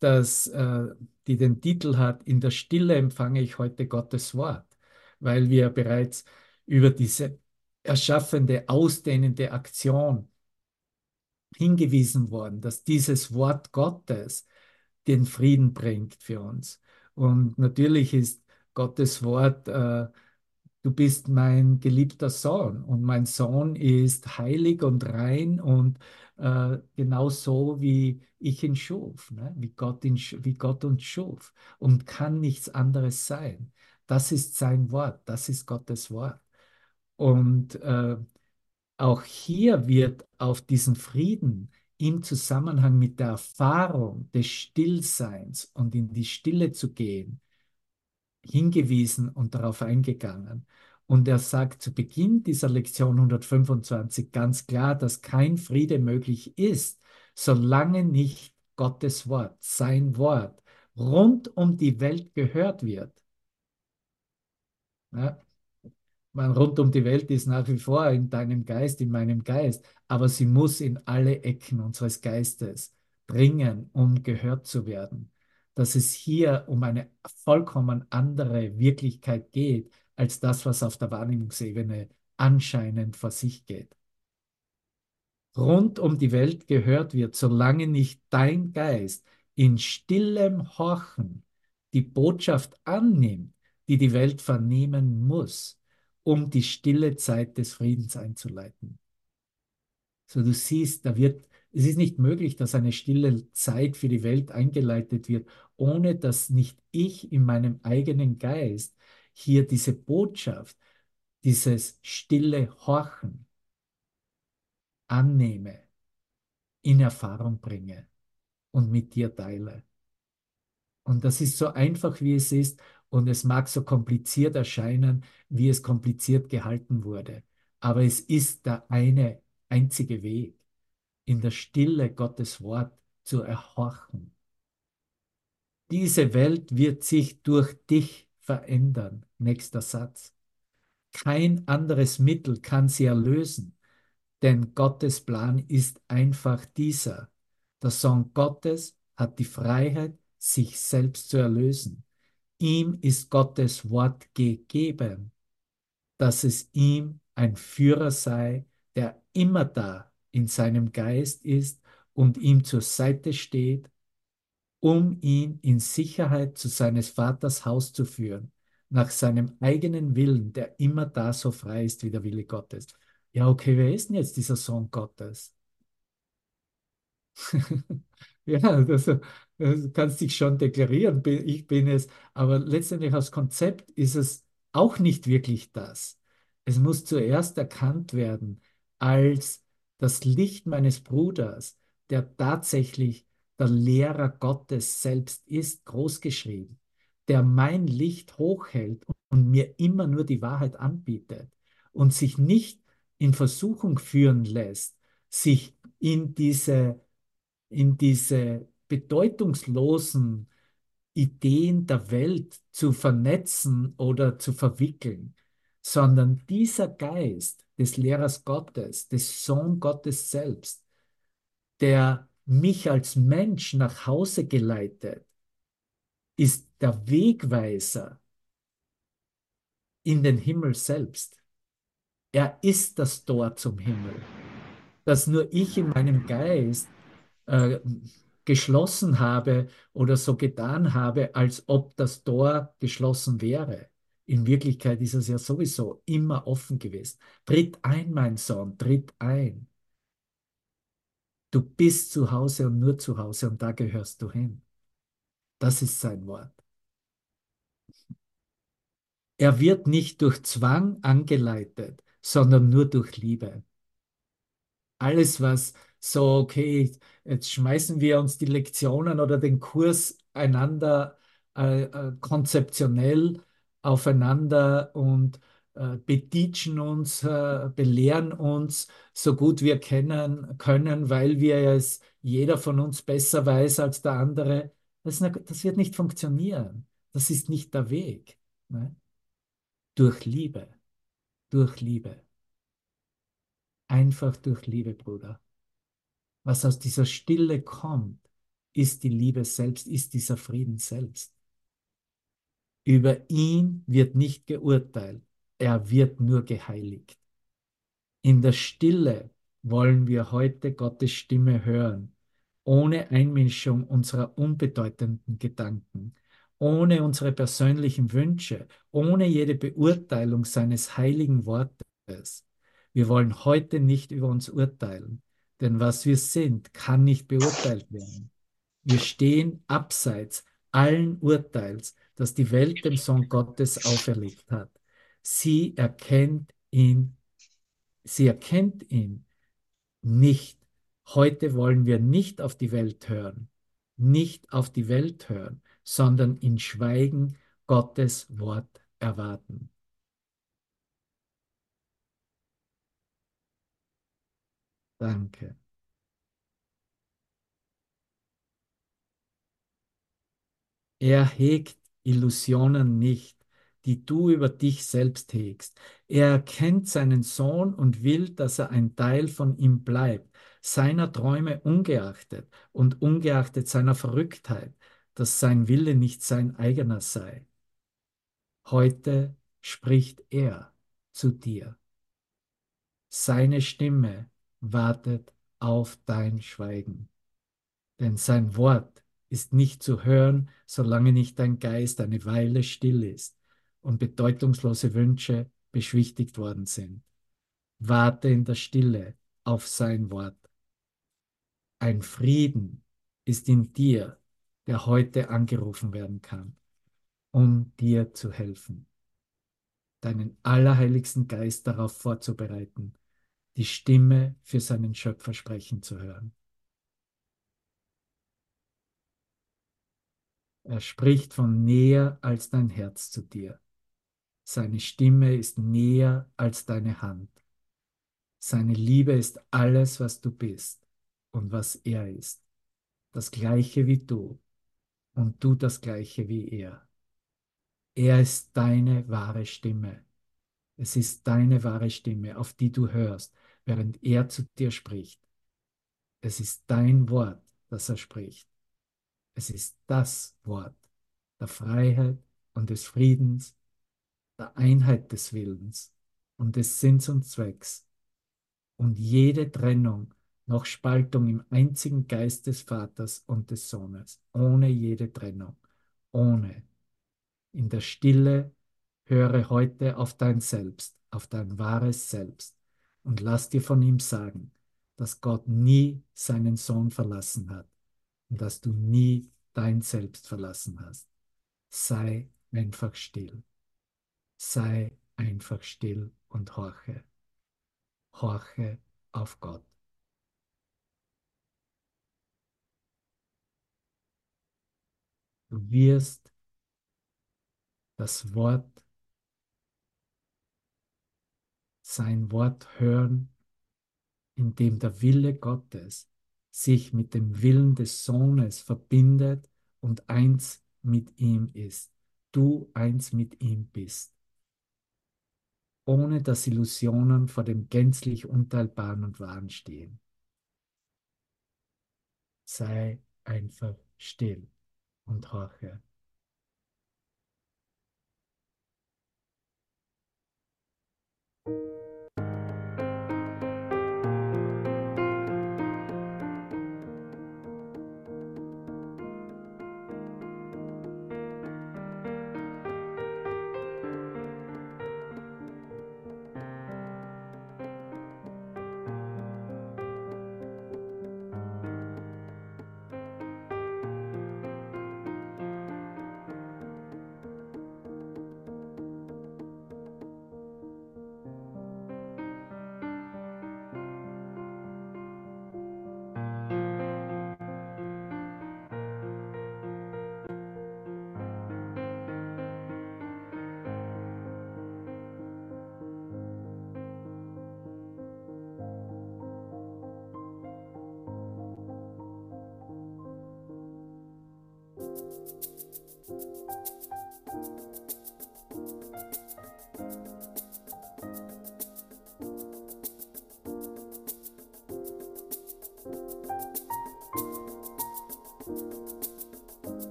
S2: das, äh, die den Titel hat, In der Stille empfange ich heute Gottes Wort, weil wir bereits über diese erschaffende, ausdehnende Aktion hingewiesen worden, dass dieses Wort Gottes den Frieden bringt für uns. Und natürlich ist Gottes Wort, äh, du bist mein geliebter Sohn und mein Sohn ist heilig und rein und äh, genau so, wie ich ihn schuf, ne? wie, Gott ihn, wie Gott uns schuf und kann nichts anderes sein. Das ist sein Wort, das ist Gottes Wort. Und äh, auch hier wird auf diesen Frieden im Zusammenhang mit der Erfahrung des Stillseins und in die Stille zu gehen, hingewiesen und darauf eingegangen. Und er sagt zu Beginn dieser Lektion 125 ganz klar, dass kein Friede möglich ist, solange nicht Gottes Wort, sein Wort, rund um die Welt gehört wird. Ja, man, rund um die Welt ist nach wie vor in deinem Geist, in meinem Geist, aber sie muss in alle Ecken unseres Geistes dringen, um gehört zu werden. Dass es hier um eine vollkommen andere Wirklichkeit geht, als das, was auf der Wahrnehmungsebene anscheinend vor sich geht. Rund um die Welt gehört wird, solange nicht dein Geist in stillem Horchen die Botschaft annimmt, die die Welt vernehmen muss um die stille Zeit des Friedens einzuleiten. So du siehst, da wird, es ist nicht möglich, dass eine stille Zeit für die Welt eingeleitet wird, ohne dass nicht ich in meinem eigenen Geist hier diese Botschaft, dieses stille Horchen annehme, in Erfahrung bringe und mit dir teile. Und das ist so einfach, wie es ist. Und es mag so kompliziert erscheinen, wie es kompliziert gehalten wurde. Aber es ist der eine einzige Weg, in der Stille Gottes Wort zu erhorchen. Diese Welt wird sich durch dich verändern. Nächster Satz. Kein anderes Mittel kann sie erlösen, denn Gottes Plan ist einfach dieser. Der Sohn Gottes hat die Freiheit, sich selbst zu erlösen. Ihm ist Gottes Wort gegeben, dass es ihm ein Führer sei, der immer da in seinem Geist ist und ihm zur Seite steht, um ihn in Sicherheit zu seines Vaters Haus zu führen, nach seinem eigenen Willen, der immer da so frei ist wie der Wille Gottes. Ja, okay, wer ist denn jetzt dieser Sohn Gottes? <laughs> Ja, das, das kannst dich schon deklarieren, ich bin es, aber letztendlich als Konzept ist es auch nicht wirklich das. Es muss zuerst erkannt werden als das Licht meines Bruders, der tatsächlich der Lehrer Gottes selbst ist, großgeschrieben, der mein Licht hochhält und mir immer nur die Wahrheit anbietet und sich nicht in Versuchung führen lässt, sich in diese in diese bedeutungslosen Ideen der Welt zu vernetzen oder zu verwickeln, sondern dieser Geist des Lehrers Gottes, des Sohn Gottes selbst, der mich als Mensch nach Hause geleitet, ist der Wegweiser in den Himmel selbst. Er ist das Tor zum Himmel, das nur ich in meinem Geist äh, geschlossen habe oder so getan habe, als ob das Tor geschlossen wäre. In Wirklichkeit ist es ja sowieso immer offen gewesen. Tritt ein, mein Sohn, tritt ein. Du bist zu Hause und nur zu Hause und da gehörst du hin. Das ist sein Wort. Er wird nicht durch Zwang angeleitet, sondern nur durch Liebe. Alles, was so, okay, jetzt schmeißen wir uns die Lektionen oder den Kurs einander äh, äh, konzeptionell aufeinander und äh, beteachen uns, äh, belehren uns so gut wir kennen, können, weil wir es jeder von uns besser weiß als der andere. Das, das wird nicht funktionieren. Das ist nicht der Weg. Ne? Durch Liebe. Durch Liebe. Einfach durch Liebe, Bruder. Was aus dieser Stille kommt, ist die Liebe selbst, ist dieser Frieden selbst. Über ihn wird nicht geurteilt, er wird nur geheiligt. In der Stille wollen wir heute Gottes Stimme hören, ohne Einmischung unserer unbedeutenden Gedanken, ohne unsere persönlichen Wünsche, ohne jede Beurteilung seines heiligen Wortes. Wir wollen heute nicht über uns urteilen, denn was wir sind, kann nicht beurteilt werden. Wir stehen abseits allen Urteils, das die Welt dem Sohn Gottes auferlegt hat. Sie erkennt ihn, sie erkennt ihn nicht. Heute wollen wir nicht auf die Welt hören, nicht auf die Welt hören, sondern in Schweigen Gottes Wort erwarten. Danke. Er hegt Illusionen nicht, die du über dich selbst hegst. Er erkennt seinen Sohn und will, dass er ein Teil von ihm bleibt, seiner Träume ungeachtet und ungeachtet seiner Verrücktheit, dass sein Wille nicht sein eigener sei. Heute spricht er zu dir. Seine Stimme wartet auf dein Schweigen. Denn sein Wort ist nicht zu hören, solange nicht dein Geist eine Weile still ist und bedeutungslose Wünsche beschwichtigt worden sind. Warte in der Stille auf sein Wort. Ein Frieden ist in dir, der heute angerufen werden kann, um dir zu helfen, deinen allerheiligsten Geist darauf vorzubereiten, die Stimme für seinen Schöpfer sprechen zu hören. Er spricht von näher als dein Herz zu dir. Seine Stimme ist näher als deine Hand. Seine Liebe ist alles, was du bist und was er ist. Das gleiche wie du und du das gleiche wie er. Er ist deine wahre Stimme. Es ist deine wahre Stimme, auf die du hörst, während er zu dir spricht. Es ist dein Wort, das er spricht. Es ist das Wort der Freiheit und des Friedens, der Einheit des Willens und des Sinns und Zwecks. Und jede Trennung noch Spaltung im einzigen Geist des Vaters und des Sohnes, ohne jede Trennung, ohne. In der Stille höre heute auf dein Selbst, auf dein wahres Selbst und lass dir von ihm sagen, dass Gott nie seinen Sohn verlassen hat und dass du nie dein Selbst verlassen hast. Sei einfach still. Sei einfach still und horche. Horche auf Gott. Du wirst das Wort, sein Wort hören, in dem der Wille Gottes sich mit dem Willen des Sohnes verbindet und eins mit ihm ist. Du eins mit ihm bist. Ohne dass Illusionen vor dem gänzlich Unteilbaren und Wahren stehen. Sei einfach still und horche.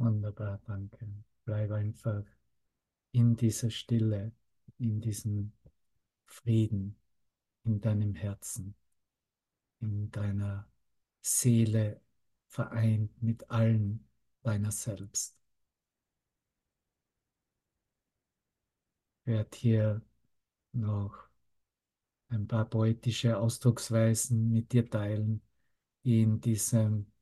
S2: Wunderbar, danke. Bleib einfach in dieser Stille, in diesem Frieden, in deinem Herzen, in deiner Seele vereint mit allen deiner selbst. Ich werde hier noch ein paar poetische Ausdrucksweisen mit dir teilen, in diesem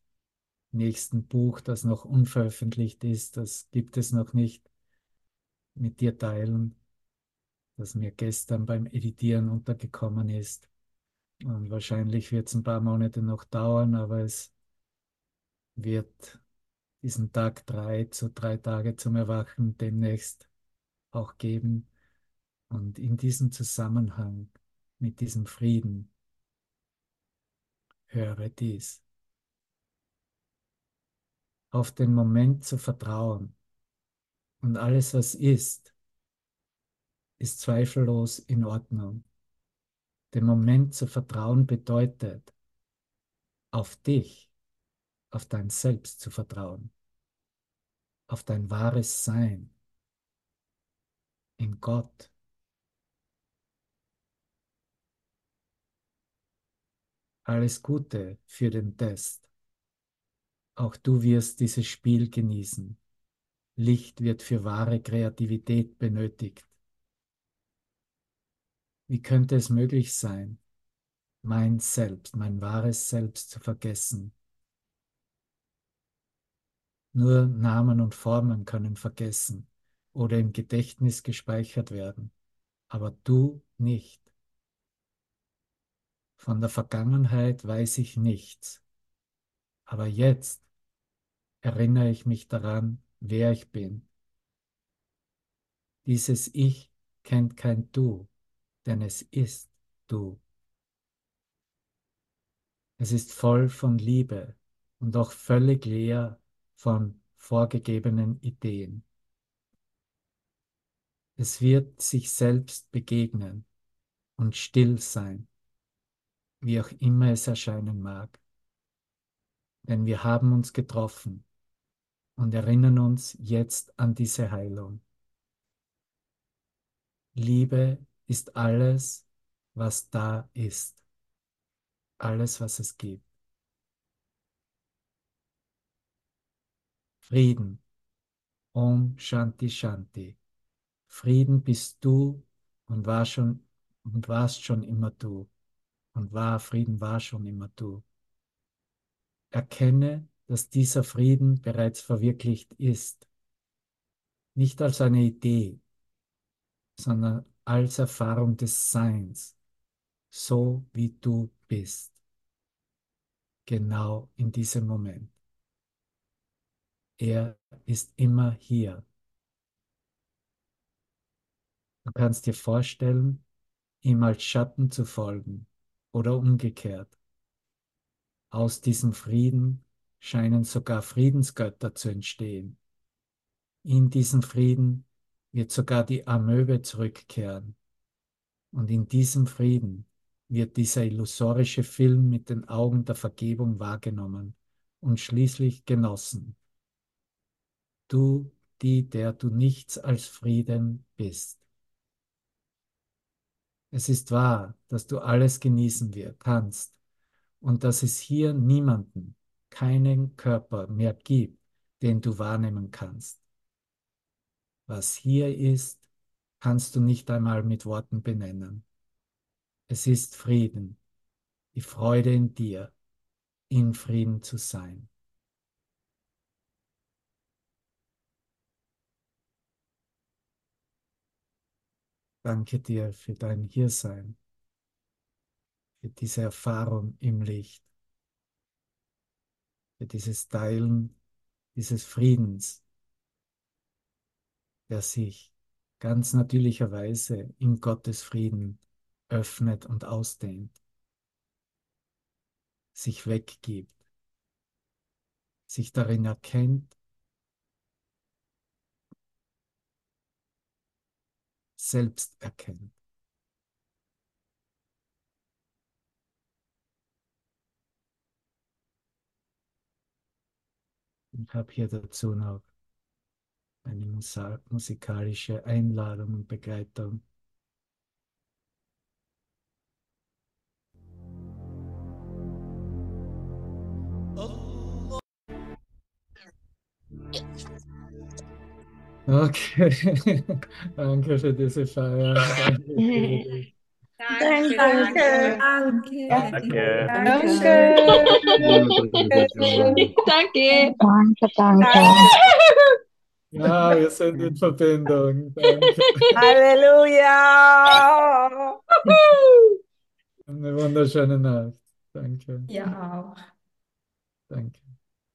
S2: nächsten Buch, das noch unveröffentlicht ist, das gibt es noch nicht, mit dir teilen, das mir gestern beim Editieren untergekommen ist. Und wahrscheinlich wird es ein paar Monate noch dauern, aber es wird diesen Tag drei zu drei Tage zum Erwachen demnächst auch geben. Und in diesem Zusammenhang mit diesem Frieden höre dies. Auf den Moment zu vertrauen und alles, was ist, ist zweifellos in Ordnung. Dem Moment zu vertrauen bedeutet, auf dich, auf dein Selbst zu vertrauen, auf dein wahres Sein, in Gott. Alles Gute für den Test. Auch du wirst dieses Spiel genießen. Licht wird für wahre Kreativität benötigt. Wie könnte es möglich sein, mein Selbst, mein wahres Selbst zu vergessen? Nur Namen und Formen können vergessen oder im Gedächtnis gespeichert werden, aber du nicht. Von der Vergangenheit weiß ich nichts, aber jetzt erinnere ich mich daran, wer ich bin. Dieses Ich kennt kein Du, denn es ist Du. Es ist voll von Liebe und auch völlig leer von vorgegebenen Ideen. Es wird sich selbst begegnen und still sein, wie auch immer es erscheinen mag. Denn wir haben uns getroffen und erinnern uns jetzt an diese Heilung. Liebe ist alles, was da ist, alles, was es gibt. Frieden. Om Shanti Shanti. Frieden bist du und war schon und warst schon immer du. Und war, Frieden war schon immer du. Erkenne, dass dieser Frieden bereits verwirklicht ist. Nicht als eine Idee, sondern als Erfahrung des Seins, so wie du bist. Genau in diesem Moment. Er ist immer hier. Du kannst dir vorstellen, ihm als Schatten zu folgen oder umgekehrt. Aus diesem Frieden scheinen sogar Friedensgötter zu entstehen. In diesem Frieden wird sogar die Amöbe zurückkehren. Und in diesem Frieden wird dieser illusorische Film mit den Augen der Vergebung wahrgenommen und schließlich genossen. Du, die, der du nichts als Frieden bist. Es ist wahr, dass du alles genießen wird, kannst und dass es hier niemanden, keinen Körper mehr gibt, den du wahrnehmen kannst. Was hier ist, kannst du nicht einmal mit Worten benennen. Es ist Frieden, die Freude in dir, in Frieden zu sein. Danke dir für dein Hiersein, für diese Erfahrung im Licht, für dieses Teilen dieses Friedens, der sich ganz natürlicherweise in Gottes Frieden öffnet und ausdehnt, sich weggibt, sich darin erkennt selbst erkennt. Ich habe hier dazu noch eine musikalische Einladung und Begleitung. Okay, <laughs> danke für diese Feier. <laughs> Danke für
S1: Danke.
S4: Danke.
S5: Danke.
S4: Danke.
S3: Danke, danke.
S2: Ja, wir sind in Verbindung. Danke.
S6: Halleluja.
S2: Eine wunderschöne Nacht. Danke.
S4: Ja auch.
S2: Danke.